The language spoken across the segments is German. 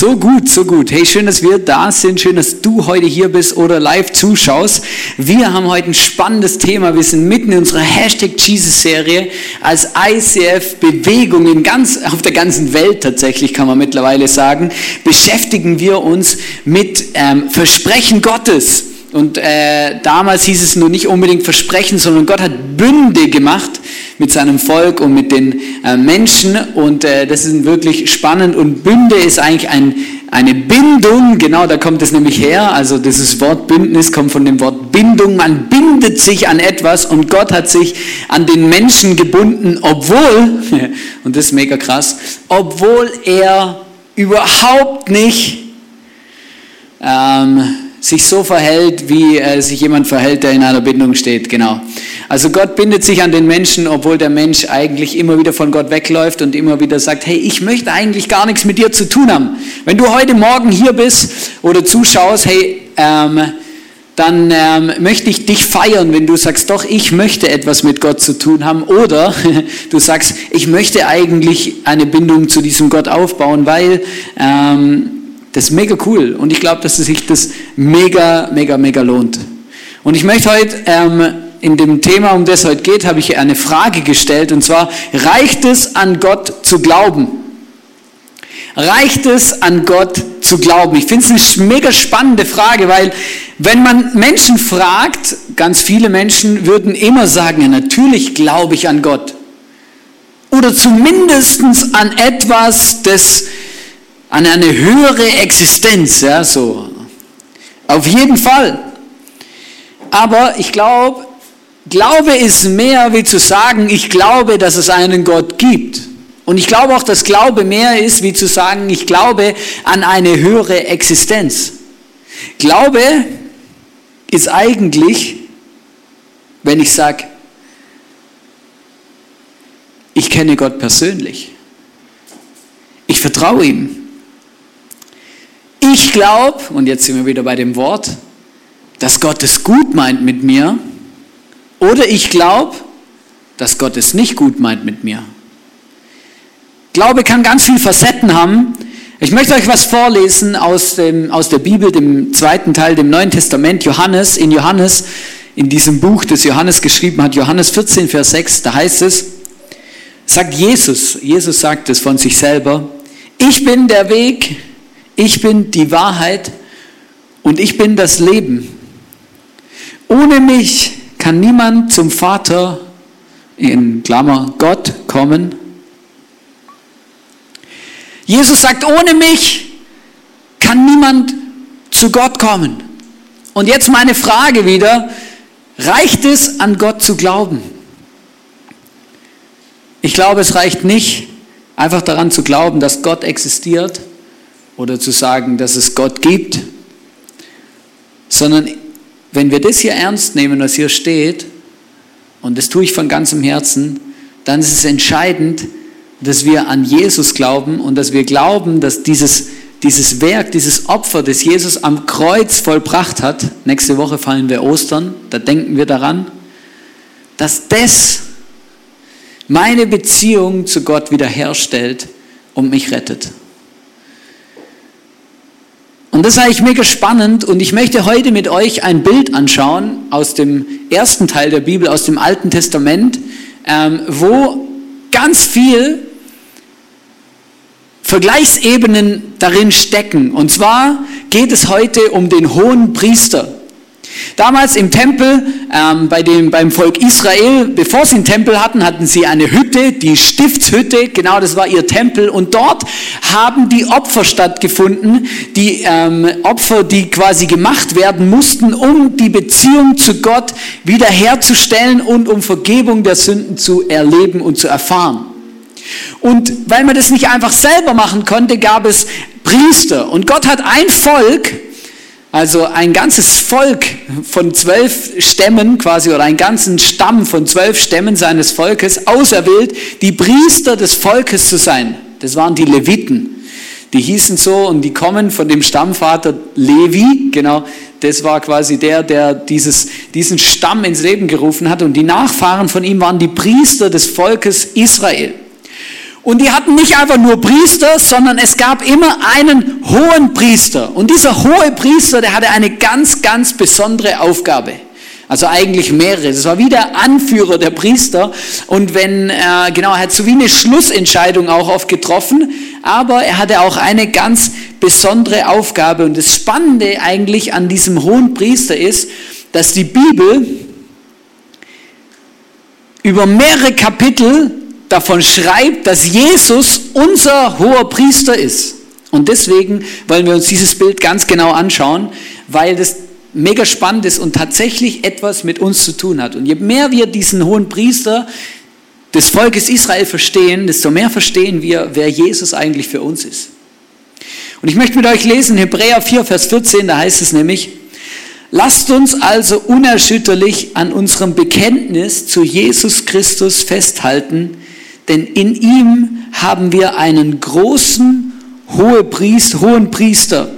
So gut, so gut. Hey, schön, dass wir da sind. Schön, dass du heute hier bist oder live zuschaust. Wir haben heute ein spannendes Thema. Wir sind mitten in unserer Hashtag Jesus-Serie als ICF-Bewegung in ganz, auf der ganzen Welt tatsächlich, kann man mittlerweile sagen, beschäftigen wir uns mit ähm, Versprechen Gottes. Und äh, damals hieß es nur nicht unbedingt Versprechen, sondern Gott hat Bünde gemacht mit seinem Volk und mit den äh, Menschen. Und äh, das ist wirklich spannend. Und Bünde ist eigentlich ein, eine Bindung, genau da kommt es nämlich her. Also dieses Wort Bündnis kommt von dem Wort Bindung. Man bindet sich an etwas und Gott hat sich an den Menschen gebunden, obwohl, und das ist mega krass, obwohl er überhaupt nicht... Ähm, sich so verhält, wie äh, sich jemand verhält, der in einer Bindung steht. Genau. Also Gott bindet sich an den Menschen, obwohl der Mensch eigentlich immer wieder von Gott wegläuft und immer wieder sagt, hey, ich möchte eigentlich gar nichts mit dir zu tun haben. Wenn du heute Morgen hier bist oder zuschaust, hey, ähm, dann ähm, möchte ich dich feiern, wenn du sagst, doch, ich möchte etwas mit Gott zu tun haben. Oder du sagst, ich möchte eigentlich eine Bindung zu diesem Gott aufbauen, weil ähm, das ist mega cool und ich glaube, dass sich das mega, mega, mega lohnt. Und ich möchte heute ähm, in dem Thema, um das heute geht, habe ich eine Frage gestellt und zwar, reicht es an Gott zu glauben? Reicht es an Gott zu glauben? Ich finde es eine mega spannende Frage, weil wenn man Menschen fragt, ganz viele Menschen würden immer sagen, ja natürlich glaube ich an Gott. Oder zumindest an etwas, das an eine höhere Existenz, ja, so. Auf jeden Fall. Aber ich glaube, Glaube ist mehr wie zu sagen, ich glaube, dass es einen Gott gibt. Und ich glaube auch, dass Glaube mehr ist wie zu sagen, ich glaube an eine höhere Existenz. Glaube ist eigentlich, wenn ich sage, ich kenne Gott persönlich. Ich vertraue ihm. Ich glaube, und jetzt sind wir wieder bei dem Wort, dass Gott es gut meint mit mir. Oder ich glaube, dass Gott es nicht gut meint mit mir. Glaube kann ganz viele Facetten haben. Ich möchte euch was vorlesen aus, dem, aus der Bibel, dem zweiten Teil, dem Neuen Testament, Johannes. In Johannes, in diesem Buch, das Johannes geschrieben hat, Johannes 14, Vers 6, da heißt es, sagt Jesus, Jesus sagt es von sich selber, ich bin der Weg, ich bin die Wahrheit und ich bin das Leben. Ohne mich kann niemand zum Vater, in Klammer Gott, kommen. Jesus sagt, ohne mich kann niemand zu Gott kommen. Und jetzt meine Frage wieder, reicht es an Gott zu glauben? Ich glaube, es reicht nicht, einfach daran zu glauben, dass Gott existiert, oder zu sagen, dass es Gott gibt, sondern wenn wir das hier ernst nehmen, was hier steht, und das tue ich von ganzem Herzen, dann ist es entscheidend, dass wir an Jesus glauben und dass wir glauben, dass dieses, dieses Werk, dieses Opfer, das Jesus am Kreuz vollbracht hat, nächste Woche fallen wir Ostern, da denken wir daran, dass das meine Beziehung zu Gott wiederherstellt und mich rettet. Und das ist eigentlich mega spannend und ich möchte heute mit euch ein Bild anschauen aus dem ersten Teil der Bibel, aus dem Alten Testament, ähm, wo ganz viel Vergleichsebenen darin stecken. Und zwar geht es heute um den hohen Priester. Damals im Tempel, ähm, bei dem, beim Volk Israel, bevor sie einen Tempel hatten, hatten sie eine Hütte, die Stiftshütte, genau das war ihr Tempel. Und dort haben die Opfer stattgefunden, die ähm, Opfer, die quasi gemacht werden mussten, um die Beziehung zu Gott wiederherzustellen und um Vergebung der Sünden zu erleben und zu erfahren. Und weil man das nicht einfach selber machen konnte, gab es Priester. Und Gott hat ein Volk, also ein ganzes Volk von zwölf Stämmen quasi oder einen ganzen Stamm von zwölf Stämmen seines Volkes auserwählt, die Priester des Volkes zu sein. Das waren die Leviten. Die hießen so und die kommen von dem Stammvater Levi, genau, das war quasi der, der dieses, diesen Stamm ins Leben gerufen hat und die Nachfahren von ihm waren die Priester des Volkes Israel. Und die hatten nicht einfach nur Priester, sondern es gab immer einen hohen Priester. Und dieser hohe Priester, der hatte eine ganz, ganz besondere Aufgabe. Also eigentlich mehrere. Das war wie der Anführer der Priester. Und wenn, äh, genau, er hat so wie eine Schlussentscheidung auch oft getroffen, aber er hatte auch eine ganz besondere Aufgabe. Und das Spannende eigentlich an diesem hohen Priester ist, dass die Bibel über mehrere Kapitel davon schreibt, dass Jesus unser hoher Priester ist. Und deswegen wollen wir uns dieses Bild ganz genau anschauen, weil das mega spannend ist und tatsächlich etwas mit uns zu tun hat. Und je mehr wir diesen hohen Priester des Volkes Israel verstehen, desto mehr verstehen wir, wer Jesus eigentlich für uns ist. Und ich möchte mit euch lesen, Hebräer 4, Vers 14, da heißt es nämlich, lasst uns also unerschütterlich an unserem Bekenntnis zu Jesus Christus festhalten, denn in ihm haben wir einen großen hohen Priester,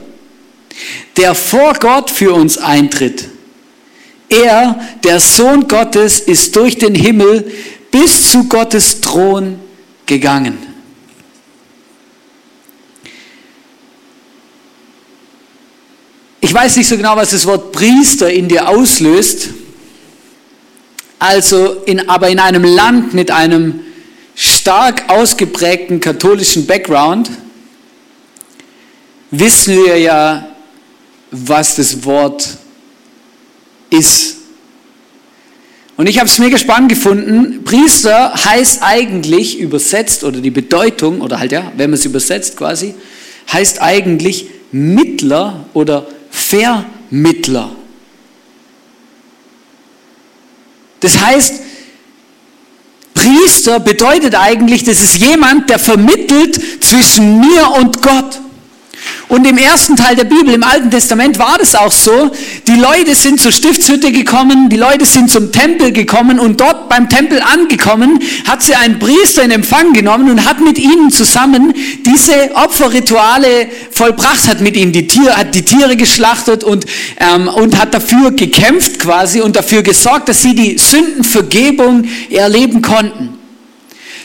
der vor Gott für uns eintritt. Er, der Sohn Gottes, ist durch den Himmel bis zu Gottes Thron gegangen. Ich weiß nicht so genau, was das Wort Priester in dir auslöst. Also, in, aber in einem Land mit einem stark ausgeprägten katholischen Background wissen wir ja, was das Wort ist. Und ich habe es mega spannend gefunden. Priester heißt eigentlich übersetzt, oder die Bedeutung, oder halt ja, wenn man es übersetzt quasi, heißt eigentlich Mittler oder Vermittler. Das heißt, Priester bedeutet eigentlich, das ist jemand, der vermittelt zwischen mir und Gott. Und im ersten Teil der Bibel, im Alten Testament, war das auch so. Die Leute sind zur Stiftshütte gekommen, die Leute sind zum Tempel gekommen und dort beim Tempel angekommen, hat sie einen Priester in Empfang genommen und hat mit ihnen zusammen diese Opferrituale vollbracht, hat mit ihnen die Tiere, hat die Tiere geschlachtet und, ähm, und hat dafür gekämpft quasi und dafür gesorgt, dass sie die Sündenvergebung erleben konnten.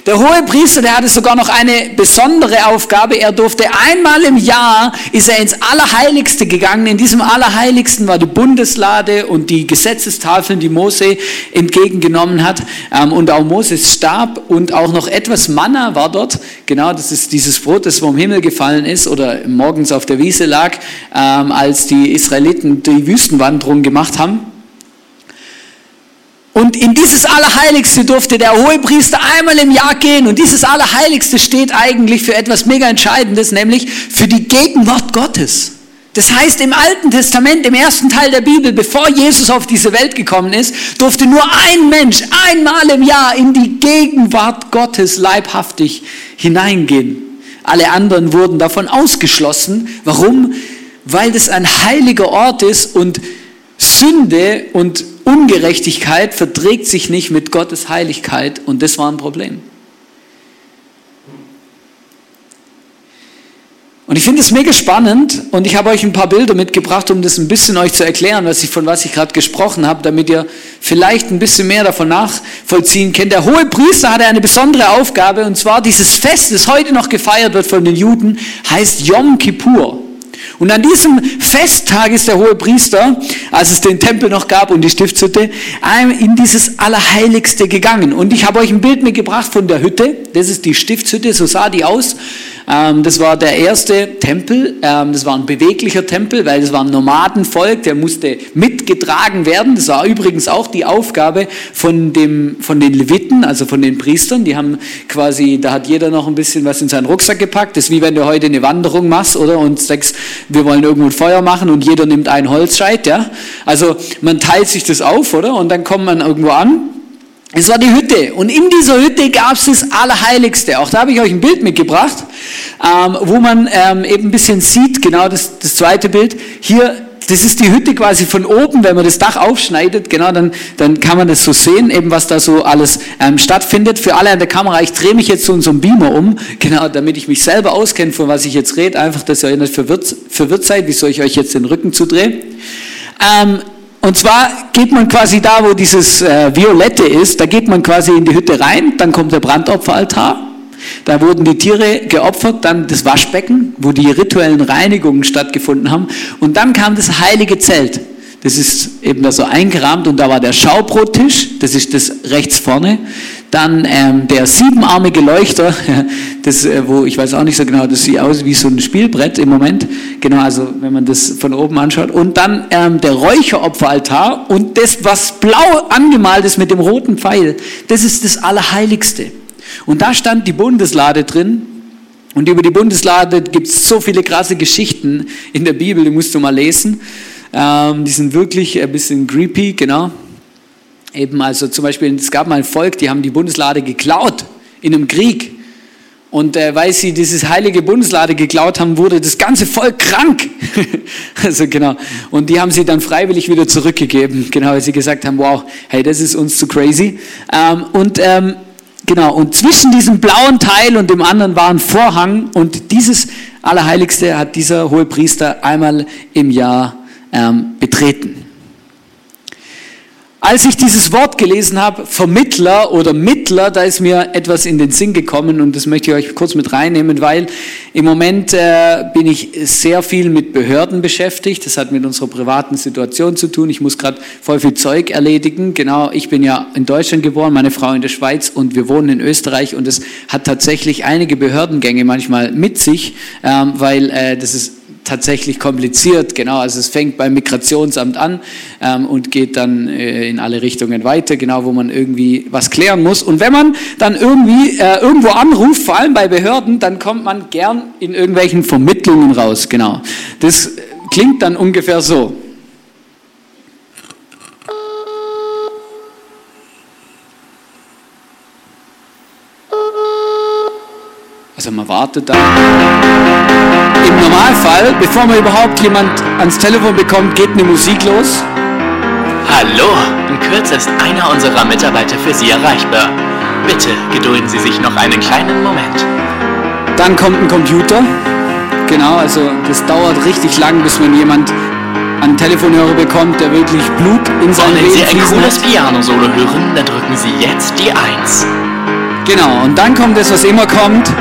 Der hohe Priester, der hatte sogar noch eine besondere Aufgabe. Er durfte einmal im Jahr, ist er ins Allerheiligste gegangen. In diesem Allerheiligsten war die Bundeslade und die Gesetzestafeln, die Mose entgegengenommen hat. Ähm, und auch Moses starb und auch noch etwas Manna war dort. Genau, das ist dieses Brot, das vom Himmel gefallen ist oder morgens auf der Wiese lag, ähm, als die Israeliten die Wüstenwanderung gemacht haben. Und in dieses Allerheiligste durfte der Hohepriester einmal im Jahr gehen. Und dieses Allerheiligste steht eigentlich für etwas mega Entscheidendes, nämlich für die Gegenwart Gottes. Das heißt, im Alten Testament, im ersten Teil der Bibel, bevor Jesus auf diese Welt gekommen ist, durfte nur ein Mensch einmal im Jahr in die Gegenwart Gottes leibhaftig hineingehen. Alle anderen wurden davon ausgeschlossen. Warum? Weil das ein heiliger Ort ist und Sünde und Ungerechtigkeit verträgt sich nicht mit Gottes Heiligkeit und das war ein Problem. Und ich finde es mega spannend und ich habe euch ein paar Bilder mitgebracht, um das ein bisschen euch zu erklären, was ich, von was ich gerade gesprochen habe, damit ihr vielleicht ein bisschen mehr davon nachvollziehen könnt. Der hohe Priester hatte eine besondere Aufgabe und zwar dieses Fest, das heute noch gefeiert wird von den Juden, heißt Yom Kippur. Und an diesem Festtag ist der hohe Priester, als es den Tempel noch gab und die Stiftshütte, in dieses Allerheiligste gegangen. Und ich habe euch ein Bild mitgebracht von der Hütte. Das ist die Stiftshütte, so sah die aus. Ähm, das war der erste Tempel. Ähm, das war ein beweglicher Tempel, weil das war ein Nomadenvolk, der musste mitgetragen werden. Das war übrigens auch die Aufgabe von, dem, von den Leviten, also von den Priestern. Die haben quasi, da hat jeder noch ein bisschen was in seinen Rucksack gepackt. Das ist wie wenn du heute eine Wanderung machst, oder? Und sagst, wir wollen irgendwo ein Feuer machen und jeder nimmt einen Holzscheit, ja? Also man teilt sich das auf, oder? Und dann kommt man irgendwo an es war die Hütte und in dieser Hütte gab es das Allerheiligste. Auch da habe ich euch ein Bild mitgebracht, ähm, wo man ähm, eben ein bisschen sieht, genau das, das zweite Bild. Hier das ist die Hütte quasi von oben, wenn man das Dach aufschneidet, genau, dann, dann kann man das so sehen, eben was da so alles ähm, stattfindet. Für alle an der Kamera, ich drehe mich jetzt so in so einem Beamer um, genau, damit ich mich selber auskenne, von was ich jetzt rede, einfach, dass ihr nicht verwirrt, verwirrt seid, wieso ich euch jetzt den Rücken zudrehe. Ähm, und zwar geht man quasi da, wo dieses äh, Violette ist, da geht man quasi in die Hütte rein, dann kommt der Brandopferaltar. Da wurden die Tiere geopfert, dann das Waschbecken, wo die rituellen Reinigungen stattgefunden haben. Und dann kam das heilige Zelt. Das ist eben da so eingerahmt und da war der Schaubrottisch, das ist das rechts vorne. Dann ähm, der siebenarmige Leuchter, das, äh, wo ich weiß auch nicht so genau, das sieht aus wie so ein Spielbrett im Moment. Genau, also wenn man das von oben anschaut. Und dann ähm, der Räucheropferaltar und das, was blau angemalt ist mit dem roten Pfeil, das ist das Allerheiligste. Und da stand die Bundeslade drin. Und über die Bundeslade gibt es so viele krasse Geschichten in der Bibel, die musst du mal lesen. Ähm, die sind wirklich ein bisschen creepy, genau. Eben also zum Beispiel, es gab mal ein Volk, die haben die Bundeslade geklaut in einem Krieg. Und äh, weil sie dieses heilige Bundeslade geklaut haben, wurde das ganze Volk krank. also genau. Und die haben sie dann freiwillig wieder zurückgegeben, genau, weil sie gesagt haben, wow, hey, das ist uns zu crazy. Ähm, und ähm, genau, und zwischen diesem blauen Teil und dem anderen war ein Vorhang und dieses Allerheiligste hat dieser hohe Priester einmal im Jahr ähm, betreten. Als ich dieses Wort gelesen habe, Vermittler oder Mittler, da ist mir etwas in den Sinn gekommen und das möchte ich euch kurz mit reinnehmen, weil im Moment äh, bin ich sehr viel mit Behörden beschäftigt. Das hat mit unserer privaten Situation zu tun. Ich muss gerade voll viel Zeug erledigen. Genau, ich bin ja in Deutschland geboren, meine Frau in der Schweiz und wir wohnen in Österreich und es hat tatsächlich einige Behördengänge manchmal mit sich, ähm, weil äh, das ist tatsächlich kompliziert. Genau, also es fängt beim Migrationsamt an ähm, und geht dann äh, in alle Richtungen weiter, genau, wo man irgendwie was klären muss. Und wenn man dann irgendwie äh, irgendwo anruft, vor allem bei Behörden, dann kommt man gern in irgendwelchen Vermittlungen raus. Genau, das klingt dann ungefähr so. Wartet da. Im Normalfall, bevor man überhaupt jemand ans Telefon bekommt, geht eine Musik los. Hallo, in Kürze ist einer unserer Mitarbeiter für Sie erreichbar. Bitte gedulden Sie sich noch einen kleinen Moment. Dann kommt ein Computer. Genau, also das dauert richtig lang, bis man jemand an Telefonhörer bekommt, der wirklich Blut in seinem Wollen Sie ein cooles. Piano-Solo hören, dann drücken Sie jetzt die 1. Genau, und dann kommt das, was immer kommt.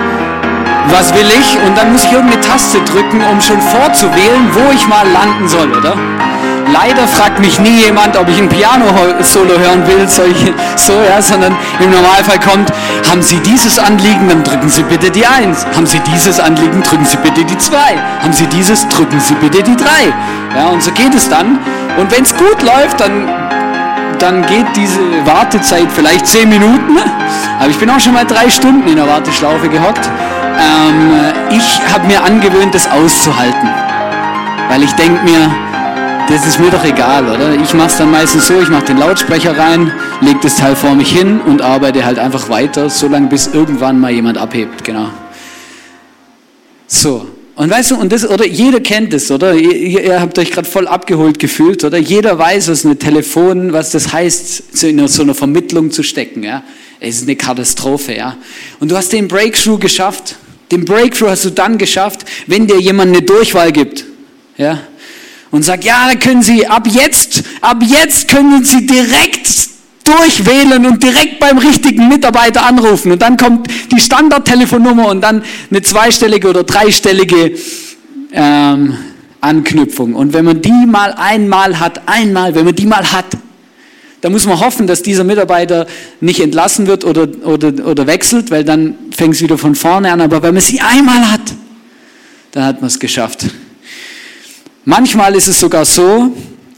Was will ich? Und dann muss ich irgendeine Taste drücken, um schon vorzuwählen, wo ich mal landen soll, oder? Leider fragt mich nie jemand, ob ich ein Piano-Solo hören will, solche, so, ja, sondern im Normalfall kommt, haben Sie dieses Anliegen, dann drücken Sie bitte die 1. Haben Sie dieses Anliegen, drücken Sie bitte die 2. Haben Sie dieses, drücken Sie bitte die 3. Ja, und so geht es dann. Und wenn es gut läuft, dann dann geht diese Wartezeit vielleicht zehn Minuten. Aber ich bin auch schon mal drei Stunden in der Warteschlaufe gehockt. Ähm, ich habe mir angewöhnt, das auszuhalten. Weil ich denke mir, das ist mir doch egal, oder? Ich mache es dann meistens so, ich mache den Lautsprecher rein, lege das Teil vor mich hin und arbeite halt einfach weiter, solange bis irgendwann mal jemand abhebt, genau. So. Und weißt du, und das, oder jeder kennt es, oder? Ihr, ihr habt euch gerade voll abgeholt gefühlt, oder? Jeder weiß, was eine Telefon, was das heißt, in so einer Vermittlung zu stecken, ja? Es ist eine Katastrophe, ja? Und du hast den Breakthrough geschafft. Den Breakthrough hast du dann geschafft, wenn dir jemand eine Durchwahl gibt, ja? Und sagt, ja, da können Sie ab jetzt, ab jetzt können Sie direkt durchwählen und direkt beim richtigen Mitarbeiter anrufen. Und dann kommt die Standardtelefonnummer und dann eine zweistellige oder dreistellige ähm, Anknüpfung. Und wenn man die mal einmal hat, einmal, wenn man die mal hat, dann muss man hoffen, dass dieser Mitarbeiter nicht entlassen wird oder, oder, oder wechselt, weil dann fängt es wieder von vorne an. Aber wenn man sie einmal hat, dann hat man es geschafft. Manchmal ist es sogar so,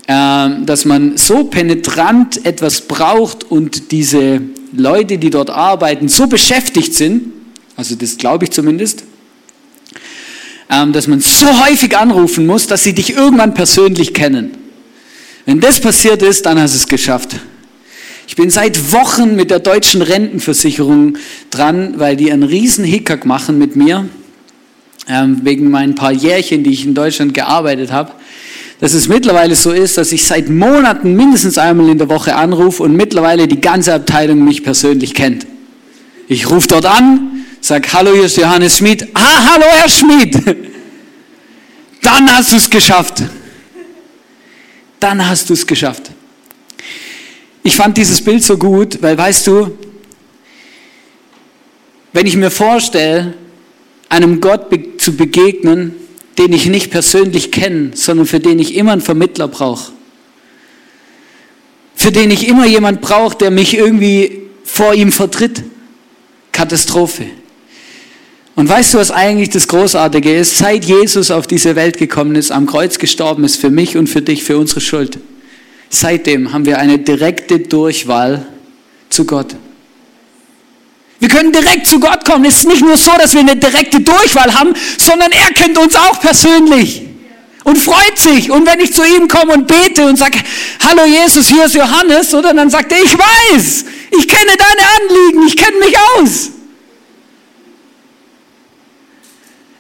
ähm, dass man so penetrant etwas braucht und diese Leute, die dort arbeiten, so beschäftigt sind, also das glaube ich zumindest, ähm, dass man so häufig anrufen muss, dass sie dich irgendwann persönlich kennen. Wenn das passiert ist, dann hast du es geschafft. Ich bin seit Wochen mit der deutschen Rentenversicherung dran, weil die einen riesen Hickhack machen mit mir, ähm, wegen meinen paar Jährchen, die ich in Deutschland gearbeitet habe. dass es mittlerweile so ist, dass ich seit Monaten mindestens einmal in der Woche anrufe und mittlerweile die ganze Abteilung mich persönlich kennt. Ich rufe dort an, sage, hallo, hier ist Johannes Schmid. Ah, hallo, Herr Schmid. Dann hast du es geschafft. Dann hast du es geschafft. Ich fand dieses Bild so gut, weil weißt du, wenn ich mir vorstelle, einem Gott be zu begegnen, den ich nicht persönlich kenne, sondern für den ich immer einen Vermittler brauche. Für den ich immer jemand brauche, der mich irgendwie vor ihm vertritt. Katastrophe. Und weißt du, was eigentlich das Großartige ist? Seit Jesus auf diese Welt gekommen ist, am Kreuz gestorben ist, für mich und für dich, für unsere Schuld, seitdem haben wir eine direkte Durchwahl zu Gott. Wir können direkt zu Gott kommen. Es ist nicht nur so, dass wir eine direkte Durchwahl haben, sondern er kennt uns auch persönlich und freut sich. Und wenn ich zu ihm komme und bete und sage, hallo Jesus, hier ist Johannes, oder dann sagt er, ich weiß, ich kenne deine Anliegen, ich kenne mich aus.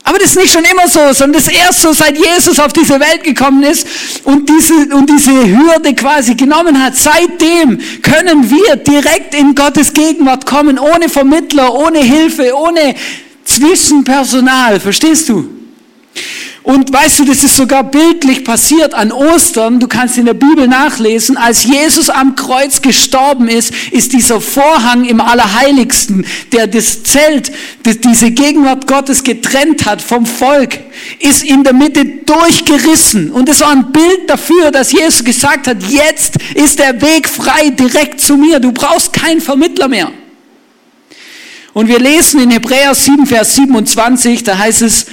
Aber das ist nicht schon immer so, sondern das erst so, seit Jesus auf diese Welt gekommen ist und diese, und diese Hürde quasi genommen hat. Seitdem können wir direkt in Gottes Gegenwart kommen, ohne Vermittler, ohne Hilfe, ohne Zwischenpersonal. Verstehst du? Und weißt du, das ist sogar bildlich passiert an Ostern. Du kannst in der Bibel nachlesen, als Jesus am Kreuz gestorben ist, ist dieser Vorhang im Allerheiligsten, der das Zelt, das diese Gegenwart Gottes getrennt hat vom Volk, ist in der Mitte durchgerissen. Und es war ein Bild dafür, dass Jesus gesagt hat, jetzt ist der Weg frei direkt zu mir. Du brauchst keinen Vermittler mehr. Und wir lesen in Hebräer 7, Vers 27, da heißt es,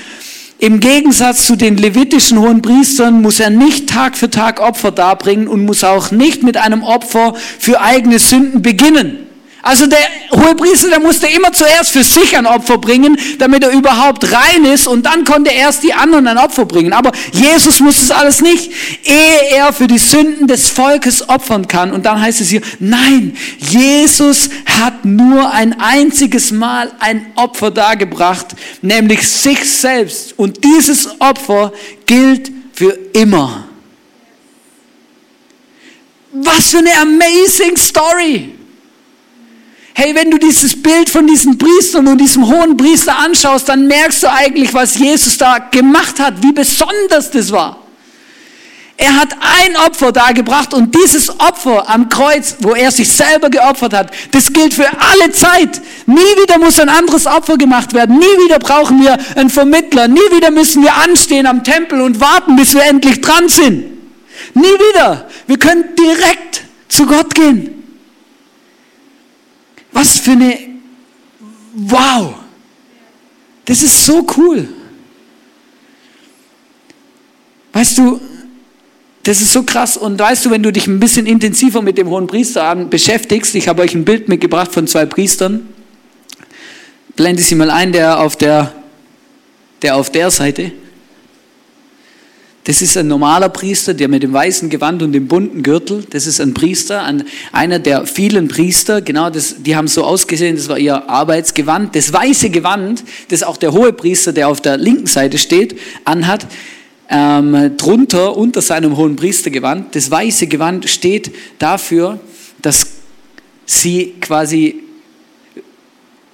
im Gegensatz zu den levitischen hohen Priestern muss er nicht Tag für Tag Opfer darbringen und muss auch nicht mit einem Opfer für eigene Sünden beginnen. Also der hohe Priester, der musste immer zuerst für sich ein Opfer bringen, damit er überhaupt rein ist und dann konnte erst die anderen ein Opfer bringen. Aber Jesus muss es alles nicht, ehe er für die Sünden des Volkes opfern kann. Und dann heißt es hier, nein, Jesus hat nur ein einziges Mal ein Opfer dargebracht, nämlich sich selbst. Und dieses Opfer gilt für immer. Was für eine amazing Story! Hey, wenn du dieses Bild von diesen Priestern und diesem hohen Priester anschaust, dann merkst du eigentlich, was Jesus da gemacht hat, wie besonders das war. Er hat ein Opfer dargebracht und dieses Opfer am Kreuz, wo er sich selber geopfert hat, das gilt für alle Zeit. Nie wieder muss ein anderes Opfer gemacht werden. Nie wieder brauchen wir einen Vermittler. Nie wieder müssen wir anstehen am Tempel und warten, bis wir endlich dran sind. Nie wieder. Wir können direkt zu Gott gehen. Was für eine, wow, das ist so cool. Weißt du, das ist so krass. Und weißt du, wenn du dich ein bisschen intensiver mit dem hohen Priester beschäftigst, ich habe euch ein Bild mitgebracht von zwei Priestern. Blende sie mal ein, der auf der, der auf der Seite. Das ist ein normaler Priester, der mit dem weißen Gewand und dem bunten Gürtel, das ist ein Priester, einer der vielen Priester, genau, das, die haben so ausgesehen, das war ihr Arbeitsgewand. Das weiße Gewand, das auch der hohe Priester, der auf der linken Seite steht, anhat, ähm, drunter, unter seinem hohen Priestergewand, das weiße Gewand steht dafür, dass sie quasi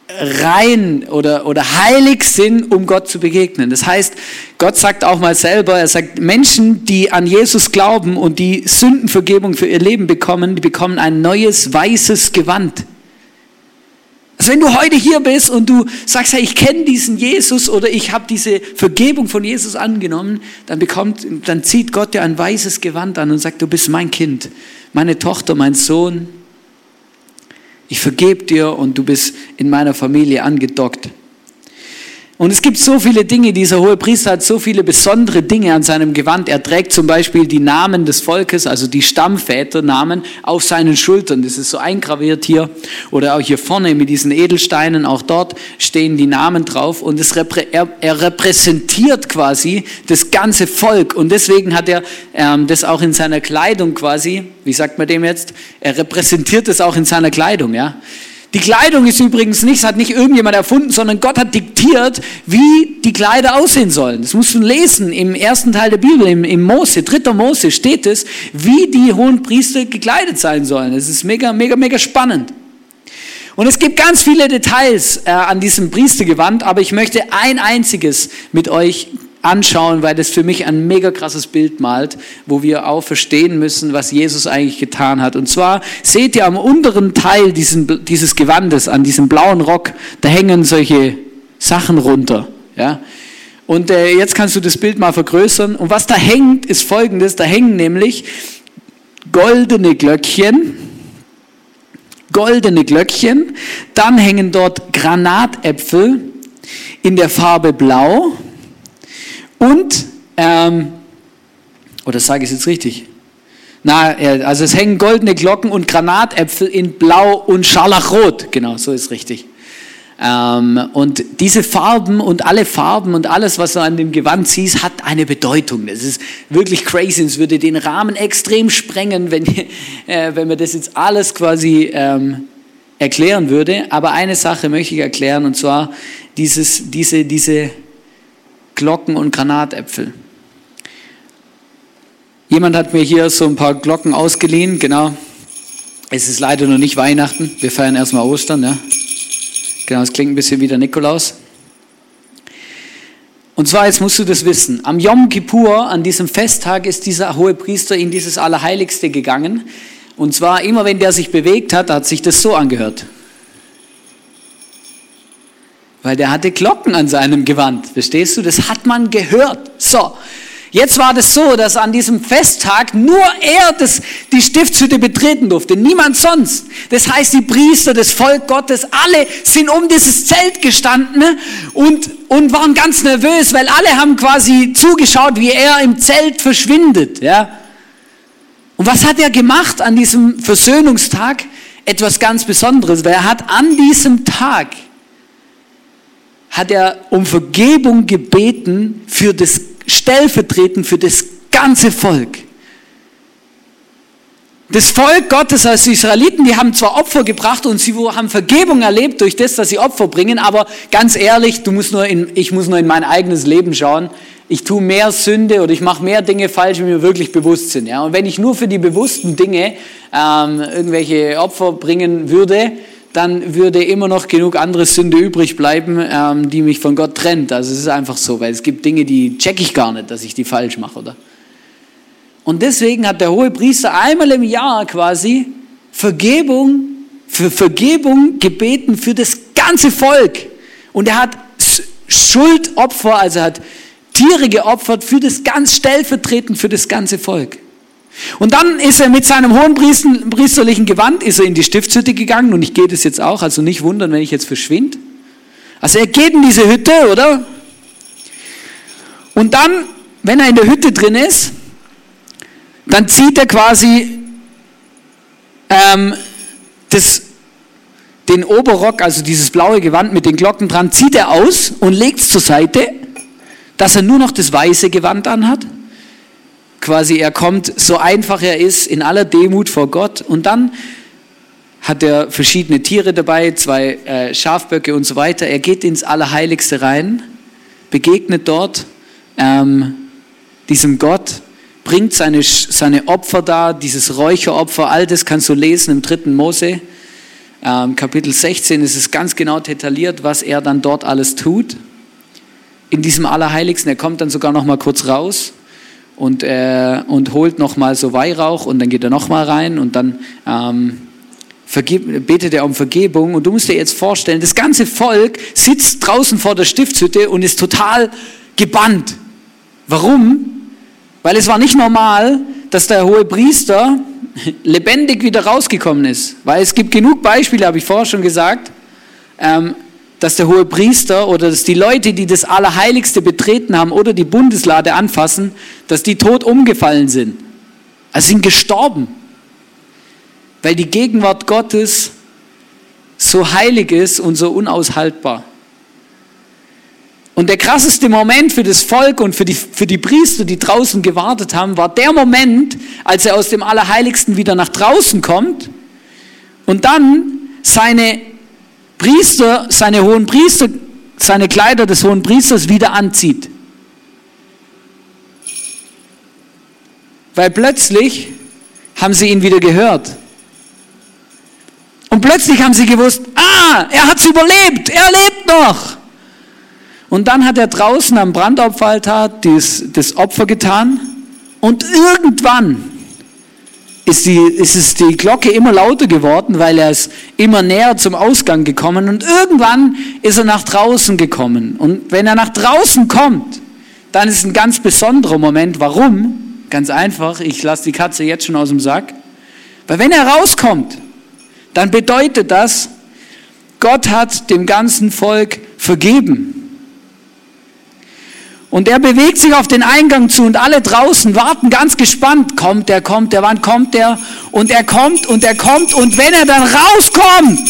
rein oder, oder heilig sind, um Gott zu begegnen. Das heißt, Gott sagt auch mal selber, er sagt, Menschen, die an Jesus glauben und die Sündenvergebung für ihr Leben bekommen, die bekommen ein neues weißes Gewand. Also wenn du heute hier bist und du sagst, hey, ich kenne diesen Jesus oder ich habe diese Vergebung von Jesus angenommen, dann bekommt, dann zieht Gott dir ein weißes Gewand an und sagt, du bist mein Kind, meine Tochter, mein Sohn, ich vergebe dir und du bist in meiner Familie angedockt. Und es gibt so viele Dinge, dieser hohe Priester hat so viele besondere Dinge an seinem Gewand. Er trägt zum Beispiel die Namen des Volkes, also die Stammväternamen, auf seinen Schultern. Das ist so eingraviert hier. Oder auch hier vorne mit diesen Edelsteinen, auch dort stehen die Namen drauf. Und reprä er, er, repräsentiert quasi das ganze Volk. Und deswegen hat er ähm, das auch in seiner Kleidung quasi, wie sagt man dem jetzt? Er repräsentiert das auch in seiner Kleidung, ja. Die Kleidung ist übrigens nicht, hat nicht irgendjemand erfunden, sondern Gott hat diktiert, wie die Kleider aussehen sollen. Das musst du lesen im ersten Teil der Bibel, im, im Mose, dritter Mose steht es, wie die hohen Priester gekleidet sein sollen. Das ist mega, mega, mega spannend. Und es gibt ganz viele Details äh, an diesem Priestergewand, aber ich möchte ein einziges mit euch anschauen, weil das für mich ein mega krasses Bild malt, wo wir auch verstehen müssen, was Jesus eigentlich getan hat. Und zwar seht ihr am unteren Teil diesen, dieses Gewandes, an diesem blauen Rock, da hängen solche Sachen runter. Ja? Und äh, jetzt kannst du das Bild mal vergrößern. Und was da hängt, ist folgendes. Da hängen nämlich goldene Glöckchen, goldene Glöckchen, dann hängen dort Granatäpfel in der Farbe blau, und, ähm, oder sage ich es jetzt richtig? Na, also es hängen goldene Glocken und Granatäpfel in Blau und Scharlachrot. Genau, so ist richtig. Ähm, und diese Farben und alle Farben und alles, was du an dem Gewand siehst, hat eine Bedeutung. Das ist wirklich crazy. Es würde den Rahmen extrem sprengen, wenn, äh, wenn man das jetzt alles quasi ähm, erklären würde. Aber eine Sache möchte ich erklären, und zwar dieses, diese, diese Glocken und Granatäpfel. Jemand hat mir hier so ein paar Glocken ausgeliehen, genau. Es ist leider noch nicht Weihnachten, wir feiern erstmal Ostern, ja. Genau, es klingt ein bisschen wie der Nikolaus. Und zwar, jetzt musst du das wissen, am Yom Kippur, an diesem Festtag, ist dieser hohe Priester in dieses Allerheiligste gegangen. Und zwar immer, wenn der sich bewegt hat, hat sich das so angehört weil der hatte Glocken an seinem Gewand. Verstehst du? Das hat man gehört. So. Jetzt war das so, dass an diesem Festtag nur er das, die Stiftshütte betreten durfte, niemand sonst. Das heißt, die Priester, das Volk Gottes, alle sind um dieses Zelt gestanden und, und waren ganz nervös, weil alle haben quasi zugeschaut, wie er im Zelt verschwindet. Ja? Und was hat er gemacht an diesem Versöhnungstag? Etwas ganz Besonderes, weil er hat an diesem Tag hat er um Vergebung gebeten für das stellvertretend für das ganze Volk. Das Volk Gottes als die Israeliten, die haben zwar Opfer gebracht und sie haben Vergebung erlebt durch das, dass sie Opfer bringen, aber ganz ehrlich, du musst nur in, ich muss nur in mein eigenes Leben schauen. Ich tue mehr Sünde oder ich mache mehr Dinge falsch, wie mir wirklich bewusst sind. Ja? Und wenn ich nur für die bewussten Dinge ähm, irgendwelche Opfer bringen würde, dann würde immer noch genug andere Sünde übrig bleiben, ähm, die mich von Gott trennt. Also es ist einfach so, weil es gibt Dinge, die checke ich gar nicht, dass ich die falsch mache, oder? Und deswegen hat der hohe Priester einmal im Jahr quasi Vergebung, für Vergebung gebeten für das ganze Volk. Und er hat Schuldopfer, also hat Tiere geopfert für das ganz stellvertretend für das ganze Volk. Und dann ist er mit seinem hohen priesterlichen Gewand ist er in die Stiftshütte gegangen und ich gehe das jetzt auch, also nicht wundern, wenn ich jetzt verschwinde. Also er geht in diese Hütte, oder? Und dann, wenn er in der Hütte drin ist, dann zieht er quasi ähm, das, den Oberrock, also dieses blaue Gewand mit den Glocken dran, zieht er aus und legt es zur Seite, dass er nur noch das weiße Gewand anhat quasi er kommt, so einfach er ist, in aller Demut vor Gott und dann hat er verschiedene Tiere dabei, zwei äh, Schafböcke und so weiter. Er geht ins Allerheiligste rein, begegnet dort ähm, diesem Gott, bringt seine, seine Opfer da, dieses Räucheropfer, all das kannst du lesen im dritten Mose. Ähm, Kapitel 16 ist es ganz genau detailliert, was er dann dort alles tut. In diesem Allerheiligsten, er kommt dann sogar noch mal kurz raus und, äh, und holt nochmal so Weihrauch und dann geht er nochmal rein und dann ähm, vergib, betet er um Vergebung. Und du musst dir jetzt vorstellen, das ganze Volk sitzt draußen vor der Stiftshütte und ist total gebannt. Warum? Weil es war nicht normal, dass der hohe Priester lebendig wieder rausgekommen ist. Weil es gibt genug Beispiele, habe ich vorher schon gesagt, ähm, dass der hohe Priester oder dass die Leute, die das Allerheiligste betreten haben oder die Bundeslade anfassen, dass die tot umgefallen sind. Also sind gestorben. Weil die Gegenwart Gottes so heilig ist und so unaushaltbar. Und der krasseste Moment für das Volk und für die, für die Priester, die draußen gewartet haben, war der Moment, als er aus dem Allerheiligsten wieder nach draußen kommt und dann seine Priester seine hohen Priester, seine Kleider des hohen Priesters wieder anzieht. Weil plötzlich haben sie ihn wieder gehört. Und plötzlich haben sie gewusst, ah, er hat es überlebt, er lebt noch. Und dann hat er draußen am Brandopferaltar das, das Opfer getan und irgendwann ist, die, ist es die Glocke immer lauter geworden, weil er ist immer näher zum Ausgang gekommen und irgendwann ist er nach draußen gekommen. Und wenn er nach draußen kommt, dann ist ein ganz besonderer Moment. Warum? Ganz einfach, ich lasse die Katze jetzt schon aus dem Sack. Weil wenn er rauskommt, dann bedeutet das, Gott hat dem ganzen Volk vergeben. Und er bewegt sich auf den Eingang zu und alle draußen warten ganz gespannt. Kommt der, kommt der, wann kommt der? Und er kommt und er kommt und wenn er dann rauskommt,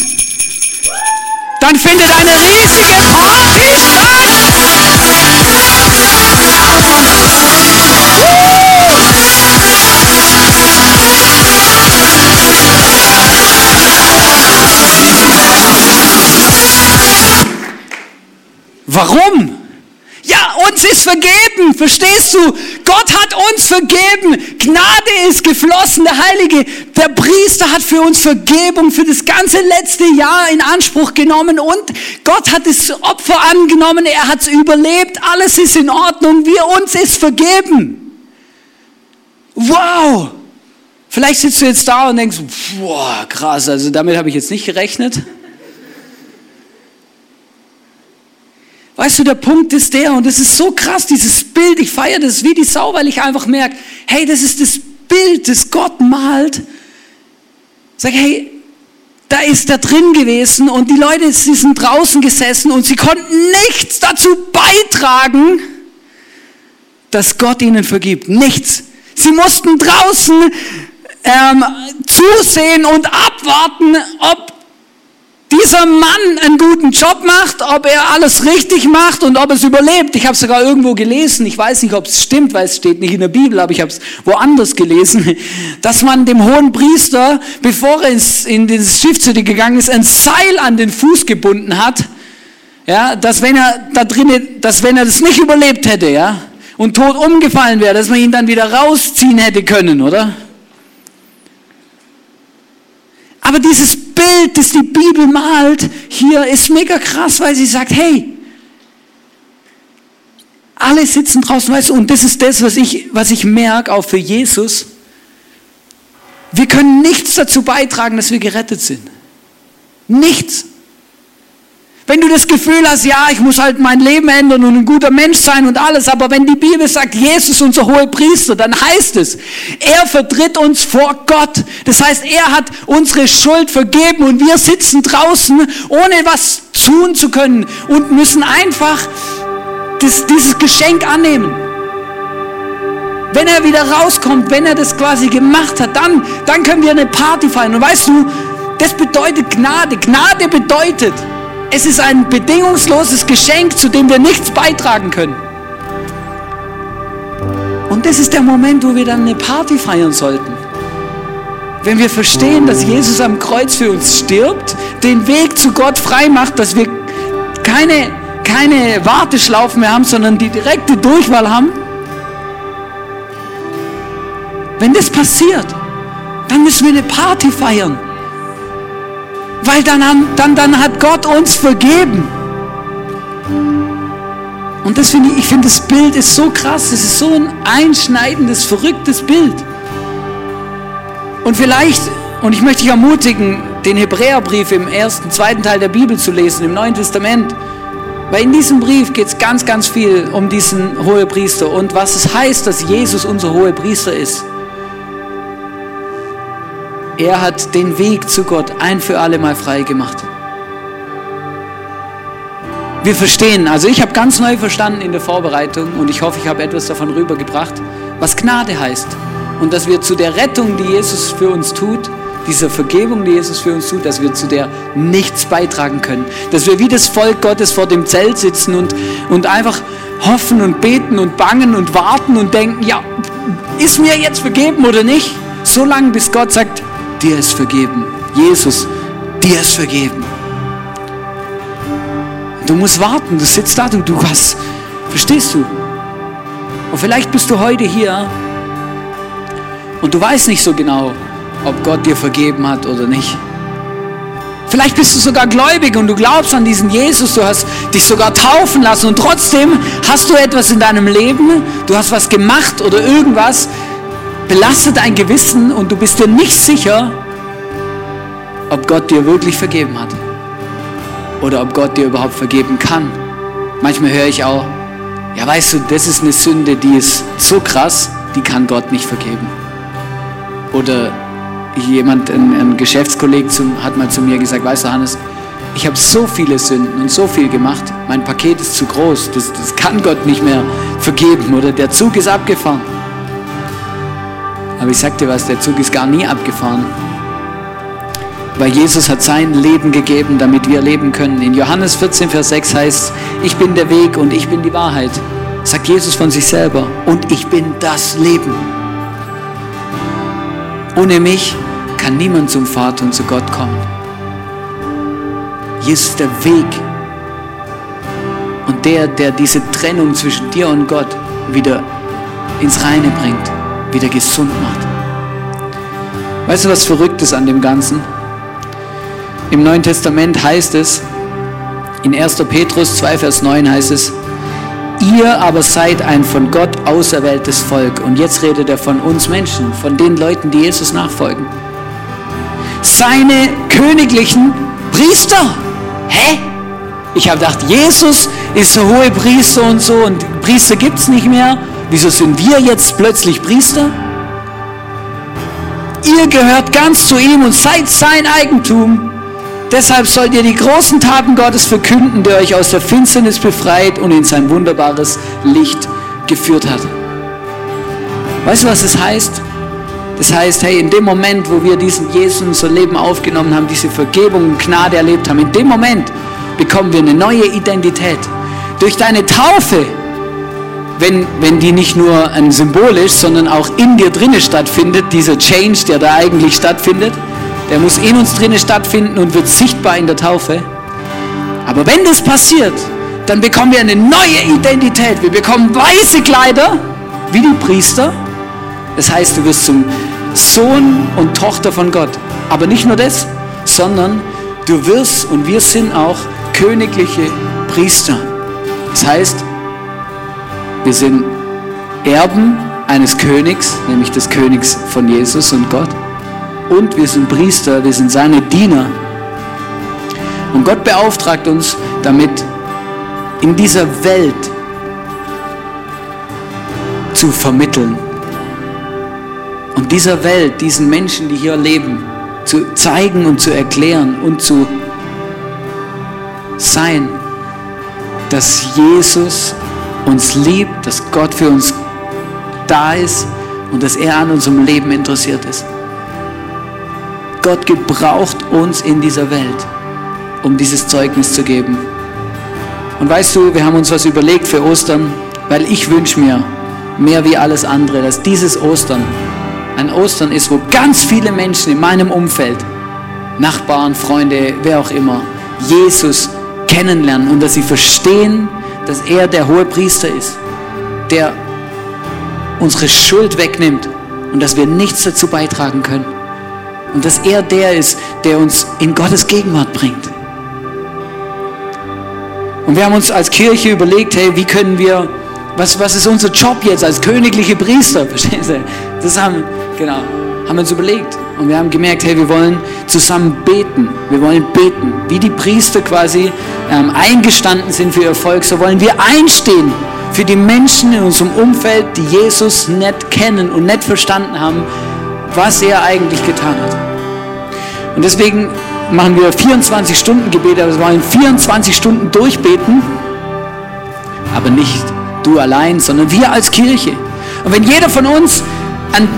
dann findet eine riesige Party statt. Warum? Vergeben, verstehst du? Gott hat uns vergeben. Gnade ist geflossen, der Heilige, der Priester hat für uns Vergebung für das ganze letzte Jahr in Anspruch genommen und Gott hat das Opfer angenommen, er hat es überlebt, alles ist in Ordnung, wir uns ist vergeben. Wow! Vielleicht sitzt du jetzt da und denkst, boah, krass, also damit habe ich jetzt nicht gerechnet. Weißt du, der Punkt ist der, und es ist so krass, dieses Bild, ich feiere das wie die Sau, weil ich einfach merke, hey, das ist das Bild, das Gott malt. Sag, hey, da ist er drin gewesen und die Leute, sie sind draußen gesessen und sie konnten nichts dazu beitragen, dass Gott ihnen vergibt. Nichts. Sie mussten draußen ähm, zusehen und abwarten, ob dieser Mann einen guten Job macht, ob er alles richtig macht und ob es überlebt. Ich habe sogar irgendwo gelesen, ich weiß nicht, ob es stimmt, weil es steht nicht in der Bibel, aber ich habe es woanders gelesen, dass man dem hohen Priester, bevor er in das Schiffshütte gegangen ist, ein Seil an den Fuß gebunden hat, ja, dass wenn er da drinnen, dass wenn er das nicht überlebt hätte, ja, und tot umgefallen wäre, dass man ihn dann wieder rausziehen hätte können, oder? Aber dieses Bild, das die Bibel malt, hier ist mega krass, weil sie sagt, hey, alle sitzen draußen, weißt du, und das ist das, was ich, was ich merke, auch für Jesus. Wir können nichts dazu beitragen, dass wir gerettet sind. Nichts. Wenn du das Gefühl hast, ja, ich muss halt mein Leben ändern und ein guter Mensch sein und alles, aber wenn die Bibel sagt, Jesus unser hoher Priester, dann heißt es, er vertritt uns vor Gott. Das heißt, er hat unsere Schuld vergeben und wir sitzen draußen, ohne was tun zu können und müssen einfach das, dieses Geschenk annehmen. Wenn er wieder rauskommt, wenn er das quasi gemacht hat, dann, dann können wir eine Party feiern. Und weißt du, das bedeutet Gnade. Gnade bedeutet, es ist ein bedingungsloses Geschenk, zu dem wir nichts beitragen können. Und das ist der Moment, wo wir dann eine Party feiern sollten. Wenn wir verstehen, dass Jesus am Kreuz für uns stirbt, den Weg zu Gott frei macht, dass wir keine, keine Warteschlaufen mehr haben, sondern die direkte Durchwahl haben. Wenn das passiert, dann müssen wir eine Party feiern. Weil dann, dann, dann hat Gott uns vergeben. Und das finde ich, ich finde das Bild ist so krass, es ist so ein einschneidendes, verrücktes Bild. Und vielleicht, und ich möchte dich ermutigen, den Hebräerbrief im ersten, zweiten Teil der Bibel zu lesen, im Neuen Testament. Weil in diesem Brief geht es ganz, ganz viel um diesen Hohepriester und was es heißt, dass Jesus unser Hohepriester ist. Er hat den Weg zu Gott ein für alle Mal frei gemacht. Wir verstehen, also ich habe ganz neu verstanden in der Vorbereitung und ich hoffe, ich habe etwas davon rübergebracht, was Gnade heißt. Und dass wir zu der Rettung, die Jesus für uns tut, dieser Vergebung, die Jesus für uns tut, dass wir zu der nichts beitragen können. Dass wir wie das Volk Gottes vor dem Zelt sitzen und, und einfach hoffen und beten und bangen und warten und denken, ja, ist mir jetzt vergeben oder nicht? So lange, bis Gott sagt, dir ist vergeben. Jesus, dir ist vergeben. Du musst warten, du sitzt da, du, du hast, verstehst du? Und vielleicht bist du heute hier und du weißt nicht so genau, ob Gott dir vergeben hat oder nicht. Vielleicht bist du sogar gläubig und du glaubst an diesen Jesus, du hast dich sogar taufen lassen und trotzdem hast du etwas in deinem Leben, du hast was gemacht oder irgendwas, belastet dein Gewissen und du bist dir nicht sicher, ob Gott dir wirklich vergeben hat oder ob Gott dir überhaupt vergeben kann. Manchmal höre ich auch, ja weißt du, das ist eine Sünde, die ist so krass, die kann Gott nicht vergeben. Oder jemand, ein, ein Geschäftskollege zum, hat mal zu mir gesagt, weißt du Hannes, ich habe so viele Sünden und so viel gemacht, mein Paket ist zu groß, das, das kann Gott nicht mehr vergeben oder der Zug ist abgefahren. Aber ich sag dir was, der Zug ist gar nie abgefahren. Weil Jesus hat sein Leben gegeben, damit wir leben können. In Johannes 14, Vers 6 heißt, ich bin der Weg und ich bin die Wahrheit. Sagt Jesus von sich selber. Und ich bin das Leben. Ohne mich kann niemand zum Vater und zu Gott kommen. Jesus ist der Weg. Und der, der diese Trennung zwischen dir und Gott wieder ins Reine bringt, wieder gesund macht. Weißt du, was verrückt ist an dem Ganzen? Im Neuen Testament heißt es, in 1. Petrus 2, Vers 9 heißt es, Ihr aber seid ein von Gott auserwähltes Volk. Und jetzt redet er von uns Menschen, von den Leuten, die Jesus nachfolgen. Seine königlichen Priester. Hä? Ich habe gedacht, Jesus ist der hohe Priester und so und Priester gibt es nicht mehr. Wieso sind wir jetzt plötzlich Priester? Ihr gehört ganz zu ihm und seid sein Eigentum. Deshalb sollt ihr die großen Taten Gottes verkünden, der euch aus der Finsternis befreit und in sein wunderbares Licht geführt hat. Weißt du, was das heißt? Das heißt, hey, in dem Moment, wo wir diesen Jesus in unser Leben aufgenommen haben, diese Vergebung und Gnade erlebt haben, in dem Moment bekommen wir eine neue Identität. Durch deine Taufe, wenn, wenn die nicht nur ein Symbol sondern auch in dir drinnen stattfindet, dieser Change, der da eigentlich stattfindet, der muss in uns drinnen stattfinden und wird sichtbar in der Taufe. Aber wenn das passiert, dann bekommen wir eine neue Identität. Wir bekommen weiße Kleider, wie die Priester. Das heißt, du wirst zum Sohn und Tochter von Gott. Aber nicht nur das, sondern du wirst und wir sind auch königliche Priester. Das heißt, wir sind Erben eines Königs, nämlich des Königs von Jesus und Gott und wir sind Priester, wir sind seine Diener. Und Gott beauftragt uns damit, in dieser Welt zu vermitteln. Und dieser Welt, diesen Menschen, die hier leben, zu zeigen und zu erklären und zu sein, dass Jesus uns liebt, dass Gott für uns da ist und dass er an unserem Leben interessiert ist. Gott gebraucht uns in dieser Welt, um dieses Zeugnis zu geben. Und weißt du, wir haben uns was überlegt für Ostern, weil ich wünsche mir mehr wie alles andere, dass dieses Ostern ein Ostern ist, wo ganz viele Menschen in meinem Umfeld, Nachbarn, Freunde, wer auch immer, Jesus kennenlernen und dass sie verstehen, dass er der hohe Priester ist, der unsere Schuld wegnimmt und dass wir nichts dazu beitragen können. Und dass er der ist, der uns in Gottes Gegenwart bringt. Und wir haben uns als Kirche überlegt, hey, wie können wir, was, was ist unser Job jetzt als königliche Priester? Verstehen Sie? Das haben, genau, haben wir uns überlegt. Und wir haben gemerkt, hey, wir wollen zusammen beten. Wir wollen beten. Wie die Priester quasi ähm, eingestanden sind für ihr Volk, so wollen wir einstehen für die Menschen in unserem Umfeld, die Jesus nicht kennen und nicht verstanden haben, was er eigentlich getan hat. Und deswegen machen wir 24 Stunden Gebete, aber wir wollen 24 Stunden durchbeten, aber nicht du allein, sondern wir als Kirche. Und wenn jeder von uns einen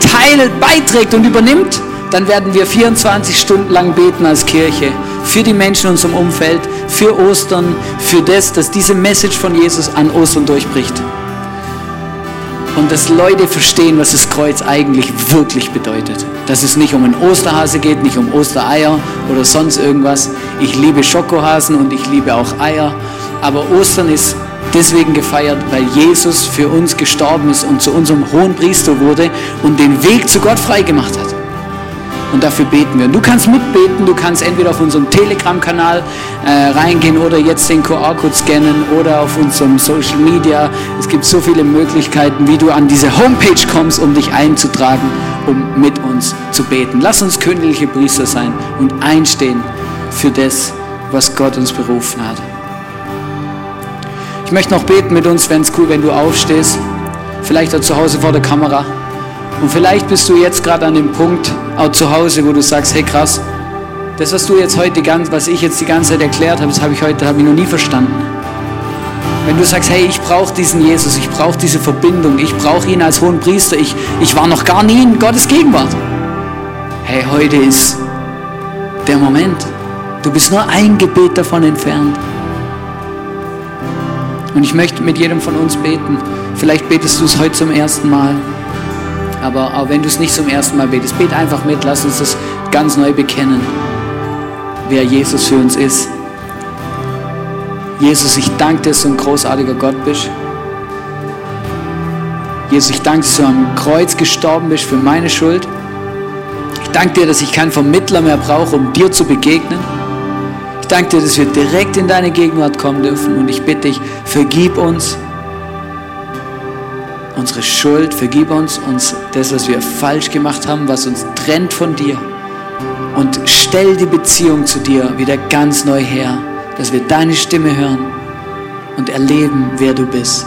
Teil beiträgt und übernimmt, dann werden wir 24 Stunden lang beten als Kirche für die Menschen in unserem Umfeld, für Ostern, für das, dass diese Message von Jesus an Ostern durchbricht und dass Leute verstehen, was das Kreuz eigentlich wirklich bedeutet. Dass es nicht um einen Osterhase geht, nicht um Ostereier oder sonst irgendwas. Ich liebe Schokohasen und ich liebe auch Eier. Aber Ostern ist deswegen gefeiert, weil Jesus für uns gestorben ist und zu unserem hohen Priester wurde und den Weg zu Gott freigemacht hat. Und dafür beten wir. Und du kannst mitbeten, du kannst entweder auf unserem Telegram-Kanal äh, reingehen oder jetzt den QR-Code scannen oder auf unserem Social Media. Es gibt so viele Möglichkeiten, wie du an diese Homepage kommst, um dich einzutragen, um mit uns zu beten. Lass uns königliche Priester sein und einstehen für das, was Gott uns berufen hat. Ich möchte noch beten mit uns, wenn es cool, wenn du aufstehst. Vielleicht auch zu Hause vor der Kamera. Und vielleicht bist du jetzt gerade an dem Punkt, auch zu Hause, wo du sagst, hey krass, das, was du jetzt heute ganz, was ich jetzt die ganze Zeit erklärt habe, das habe ich heute, habe ich noch nie verstanden. Wenn du sagst, hey, ich brauche diesen Jesus, ich brauche diese Verbindung, ich brauche ihn als hohen Priester, ich, ich war noch gar nie in Gottes Gegenwart. Hey, heute ist der Moment. Du bist nur ein Gebet davon entfernt. Und ich möchte mit jedem von uns beten. Vielleicht betest du es heute zum ersten Mal. Aber auch wenn du es nicht zum ersten Mal betest, bet einfach mit, lass uns das ganz neu bekennen, wer Jesus für uns ist. Jesus, ich danke dir, dass du ein großartiger Gott bist. Jesus, ich danke, dass du am Kreuz gestorben bist für meine Schuld. Ich danke dir, dass ich keinen Vermittler mehr brauche, um dir zu begegnen. Ich danke dir, dass wir direkt in deine Gegenwart kommen dürfen. Und ich bitte dich, vergib uns unsere Schuld, vergib uns, uns das, was wir falsch gemacht haben, was uns trennt von dir. Und stell die Beziehung zu dir wieder ganz neu her, dass wir deine Stimme hören und erleben, wer du bist.